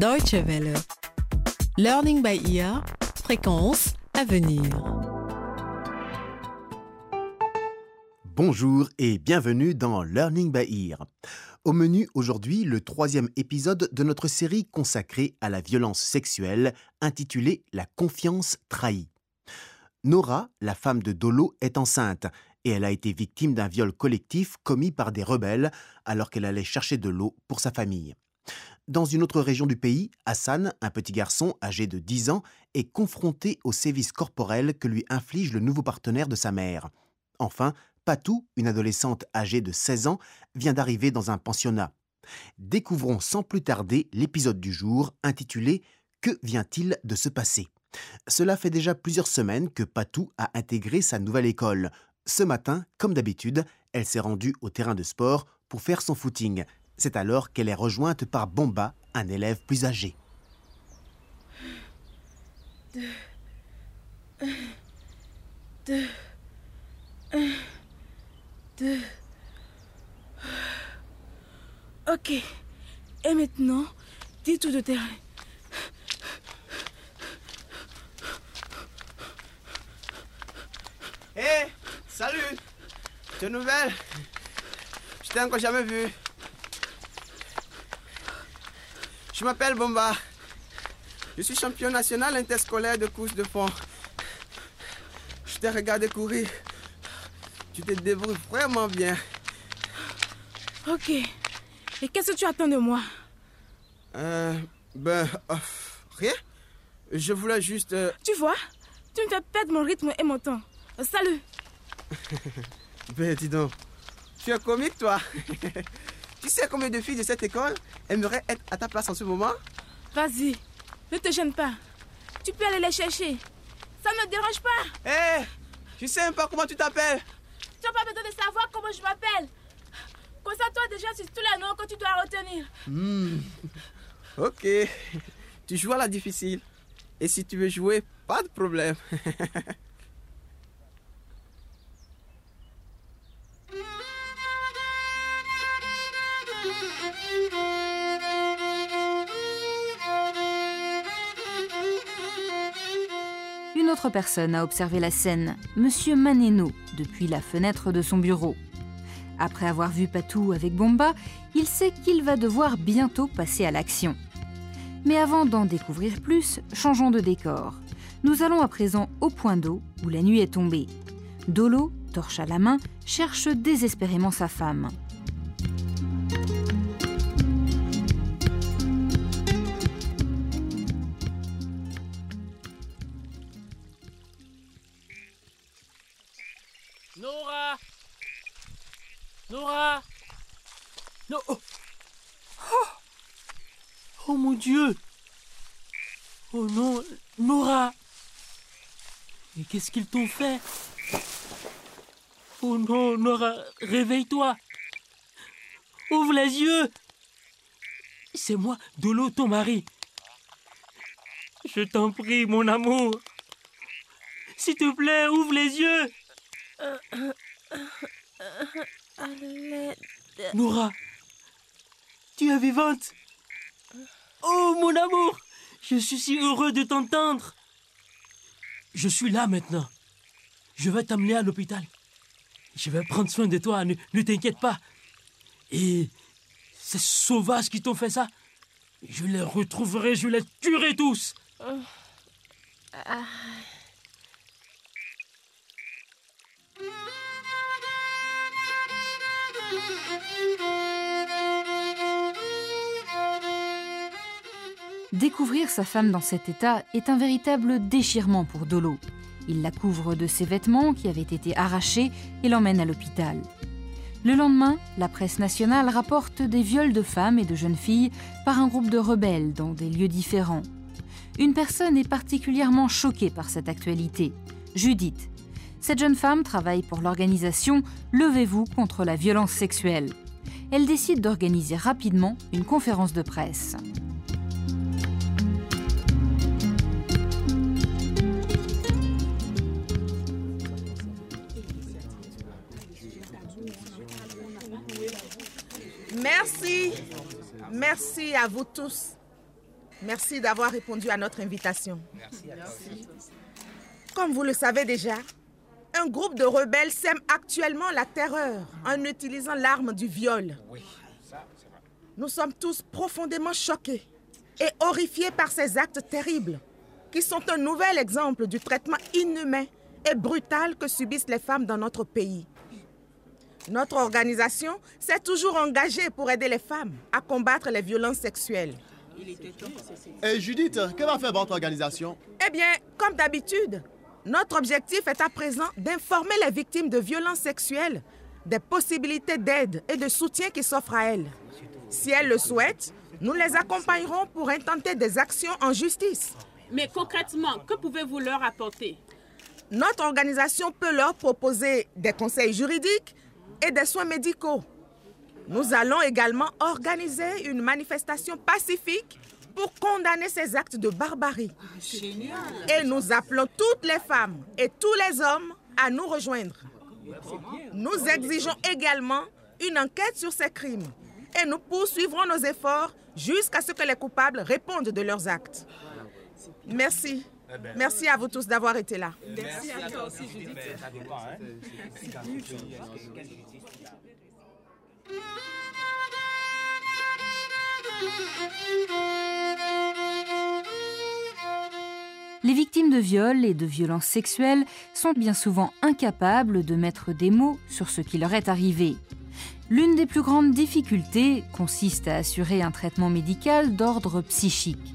Deutsche Welle. Learning by ear. Fréquence à venir. Bonjour et bienvenue dans Learning by Ear. Au menu aujourd'hui, le troisième épisode de notre série consacrée à la violence sexuelle intitulée La confiance trahie. Nora, la femme de Dolo, est enceinte et elle a été victime d'un viol collectif commis par des rebelles alors qu'elle allait chercher de l'eau pour sa famille. Dans une autre région du pays, Hassan, un petit garçon âgé de 10 ans, est confronté aux sévices corporels que lui inflige le nouveau partenaire de sa mère. Enfin, Patou, une adolescente âgée de 16 ans, vient d'arriver dans un pensionnat. Découvrons sans plus tarder l'épisode du jour intitulé Que vient-il de se passer? Cela fait déjà plusieurs semaines que Patou a intégré sa nouvelle école. Ce matin, comme d'habitude, elle s'est rendue au terrain de sport pour faire son footing. C'est alors qu'elle est rejointe par Bomba, un élève plus âgé. Deux. Un. Deux. Un. Deux. Ok. Et maintenant, dis tout de terrain. Hé, salut De nouvelles? Je t'ai encore jamais vu. Je m'appelle Bomba. Je suis champion national interscolaire de course de fond. Je t'ai regardé courir. Tu te débrouilles vraiment bien. Ok. Et qu'est-ce que tu attends de moi? Euh, ben, euh, rien. Je voulais juste... euh, Tu vois? Tu me fais perdre mon rythme et mon temps. Euh, Salut. Ben, dis donc. Tu es comique, toi? tu sais combien de filles de cette école aimeraient être à ta place en ce moment? Vas-y. Ne te gêne pas. Tu peux aller les chercher. Ça ne me dérange pas. Hé Tu sais même pas comment tu t'appelles? Tu n'as pas besoin de savoir comment je m'appelle. Concentre-toi déjà sur tous les noms que tu dois retenir. Ok. Tu joues à la difficile. Et si tu veux jouer, pas de problème. autre personne a observé la scène, Monsieur Maneno, depuis la fenêtre de son bureau. Après avoir vu Patou avec Bomba, il sait qu'il va devoir bientôt passer à l'action. Mais avant d'en découvrir plus, changeons de décor. Nous allons à présent au point d'eau où la nuit est tombée. Dolo, torche à la main, cherche désespérément sa femme. Nora Nora Non oh. Oh. Oh, mon Dieu Oh non Nora Mais qu'est-ce qu'ils t'ont fait? Oh non Nora Réveille-toi Ouvre les yeux C'est moi, Dolo, ton mari. Je t'en prie, mon amour. S'il te plaît, ouvre les yeux. Nora, tu es vivante. Oh, mon amour, je suis si heureux de t'entendre. Je suis là maintenant. Je vais t'amener à l'hôpital. Je vais prendre soin de toi, ne, ne t'inquiète pas. Et ces sauvages qui t'ont fait ça, je les retrouverai, je les tuerai tous. Découvrir sa femme dans cet état est un véritable déchirement pour Dolo. Il la couvre de ses vêtements qui avaient été arrachés et l'emmène à l'hôpital. Le lendemain, la presse nationale rapporte des viols de femmes et de jeunes filles par un groupe de rebelles dans des lieux différents. Une personne est particulièrement choquée par cette actualité, Judith. Cette jeune femme travaille pour l'organisation Levez-vous contre la violence sexuelle. Elle décide d'organiser rapidement une conférence de presse. Merci. Merci à vous tous. Merci d'avoir répondu à notre invitation. Comme vous le savez déjà, un groupe de rebelles sème actuellement la terreur en utilisant l'arme du viol. Nous sommes tous profondément choqués et horrifiés par ces actes terribles, qui sont un nouvel exemple du traitement inhumain et brutal que subissent les femmes dans notre pays. Notre organisation s'est toujours engagée pour aider les femmes à combattre les violences sexuelles. Et Judith, que va faire votre organisation? Eh bien, comme d'habitude, notre objectif est à présent d'informer les victimes de violences sexuelles des possibilités d'aide et de soutien qui s'offrent à elles. Si elles le souhaitent, nous les accompagnerons pour intenter des actions en justice. Mais concrètement, que pouvez-vous leur apporter? Notre organisation peut leur proposer des conseils juridiques et des soins médicaux. Nous allons également organiser une manifestation pacifique pour condamner ces actes de barbarie. Et nous appelons toutes les femmes et tous les hommes à nous rejoindre. Nous exigeons également une enquête sur ces crimes et nous poursuivrons nos efforts jusqu'à ce que les coupables répondent de leurs actes. Merci. Merci à vous tous d'avoir été là. Merci à toi aussi, Judith. Les victimes de viols et de violences sexuelles sont bien souvent incapables de mettre des mots sur ce qui leur est arrivé. L'une des plus grandes difficultés consiste à assurer un traitement médical d'ordre psychique.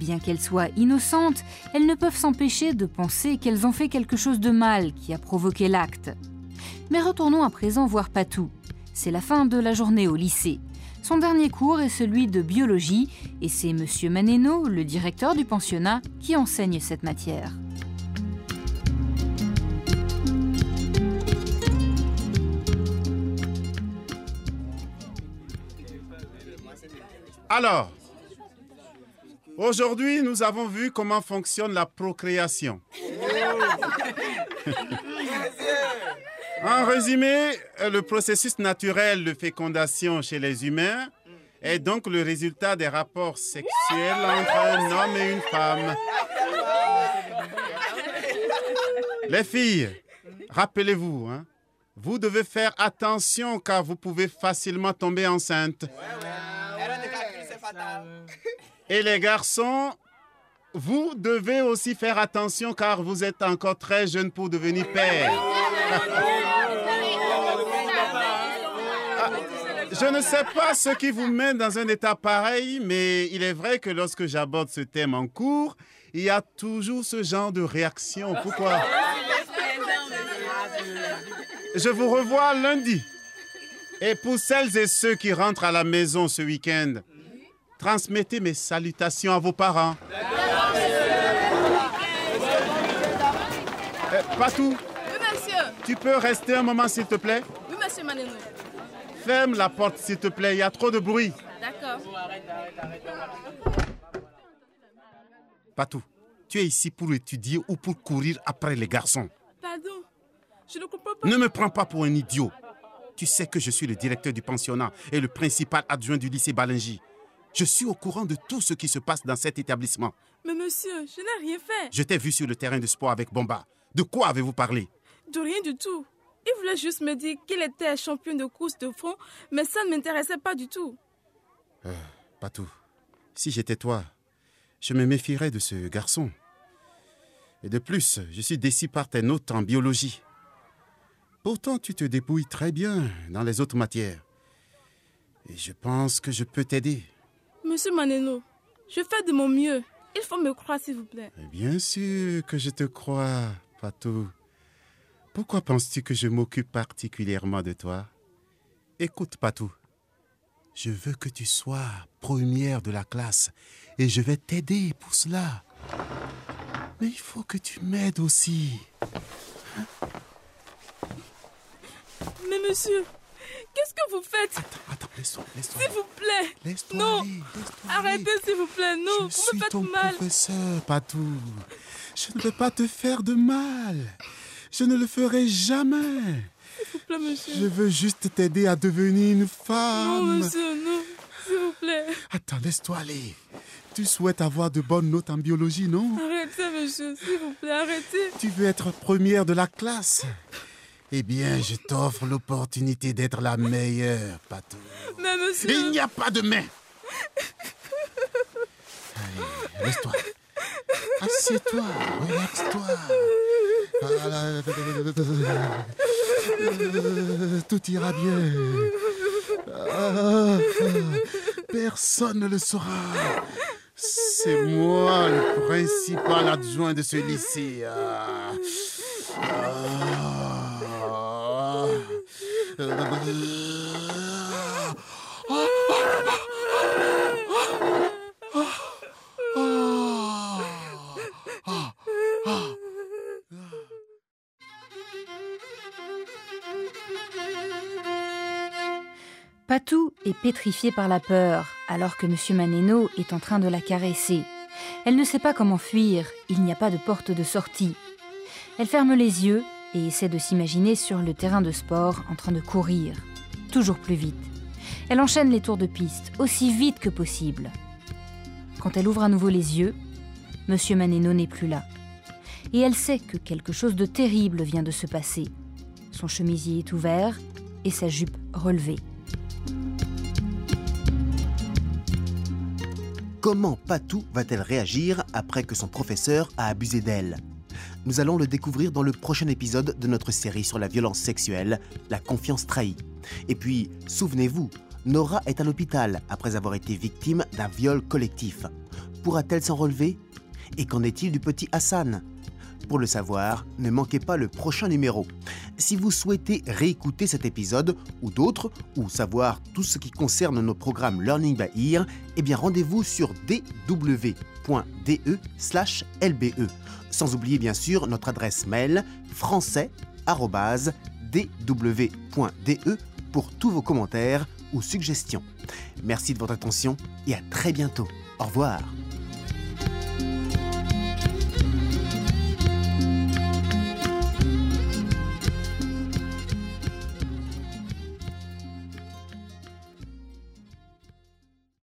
Bien qu'elles soient innocentes, elles ne peuvent s'empêcher de penser qu'elles ont fait quelque chose de mal qui a provoqué l'acte. Mais retournons à présent voir Patou. C'est la fin de la journée au lycée. Son dernier cours est celui de biologie et c'est M. Maneno, le directeur du pensionnat, qui enseigne cette matière. Alors, aujourd'hui, nous avons vu comment fonctionne la procréation. En résumé, le processus naturel de fécondation chez les humains est donc le résultat des rapports sexuels entre un homme et une femme. Les filles, rappelez-vous, hein, vous devez faire attention car vous pouvez facilement tomber enceinte. Et les garçons, vous devez aussi faire attention car vous êtes encore très jeune pour devenir père. Je ne sais pas ce qui vous mène dans un état pareil, mais il est vrai que lorsque j'aborde ce thème en cours, il y a toujours ce genre de réaction. Pourquoi? Je vous revois lundi. Et pour celles et ceux qui rentrent à la maison ce week-end, transmettez mes salutations à vos parents. Eh, Oui, monsieur. Tu peux rester un moment s'il te plaît? Oui, monsieur Maneno. Ferme la porte s'il te plaît, il y a trop de bruit. D'accord. Patou, tu es ici pour étudier ou pour courir après les garçons. Pardon. Je ne comprends pas. Ne me prends pas pour un idiot. Tu sais que je suis le directeur du pensionnat et le principal adjoint du lycée Balingi. Je suis au courant de tout ce qui se passe dans cet établissement. Mais monsieur, je n'ai rien fait. Je t'ai vu sur le terrain de sport avec Bomba. De quoi avez-vous parlé? De rien du tout. Il voulait juste me dire qu'il était champion de course de fond, mais ça ne m'intéressait pas du tout. Patou, si j'étais toi, je me méfierais de ce garçon. Et de plus, je suis déçu par tes notes en biologie. Pourtant, tu te débrouilles très bien dans les autres matières. Et je pense que je peux t'aider. Monsieur Maneno, je fais de mon mieux. Il faut me croire, s'il vous plaît. Et Bien sûr que je te crois, Patou. Pourquoi penses-tu que je m'occupe particulièrement de toi? Écoute, Patou. Je veux que tu sois première de la classe et je vais t'aider pour cela. Mais il faut que tu m'aides aussi. Mais monsieur, qu'est-ce que vous faites? Attends, laisse-toi, laisse-toi. S'il vous plaît. Laisse-toi Non. aller, Arrêtez, s'il vous plaît. Non, Je vous suis me faites ton mal. professeur, Patou. Je ne veux pas te faire de mal. Je ne le ferai jamais. S'il vous plaît, monsieur. Je veux juste t'aider à devenir une Non, femme. monsieur, non. S'il vous plaît. Attends, laisse-toi aller. Tu souhaites avoir de bonnes notes en biologie, non? Arrêtez, monsieur, s'il vous plaît, arrêtez. Tu veux être première de la classe? Eh bien, je t'offre l'opportunité d'être la meilleure, Patou. Mais monsieur... Il n'y a pas de mais. Allez, laisse-toi. Assieds-toi, relaxe-toi. Voilà. Tout ira bien. Ah, Personne ne le saura. C'est moi le principal adjoint de ce lycée. Patou est pétrifiée par la peur, alors que M. Maneno est en train de la caresser. Elle ne sait pas comment fuir, il n'y a pas de porte de sortie. Elle ferme les yeux et essaie de s'imaginer sur le terrain de sport en train de courir, toujours plus vite. Elle enchaîne les tours de piste, aussi vite que possible. Quand elle ouvre à nouveau les yeux, M. Maneno n'est plus là. Et elle sait que quelque chose de terrible vient de se passer. Son chemisier est ouvert et sa jupe relevée. Comment Patou va-t-elle réagir après que son professeur a abusé d'elle? Nous allons le découvrir dans le prochain épisode de notre série sur la violence sexuelle, la confiance trahie. Et puis, souvenez-vous, Nora est à l'hôpital après avoir été victime d'un viol collectif. Pourra-t-elle s'en relever? Et qu'en est-il du petit Hassan? Pour le savoir, ne manquez pas le prochain numéro. Si vous souhaitez réécouter cet épisode ou d'autres, ou savoir tout ce qui concerne nos programmes Learning by Ear, eh bien rendez-vous sur dw.de/lbe. Sans oublier bien sûr notre adresse mail français@dw.de pour tous vos commentaires ou suggestions. Merci de votre attention et à très bientôt. Au revoir.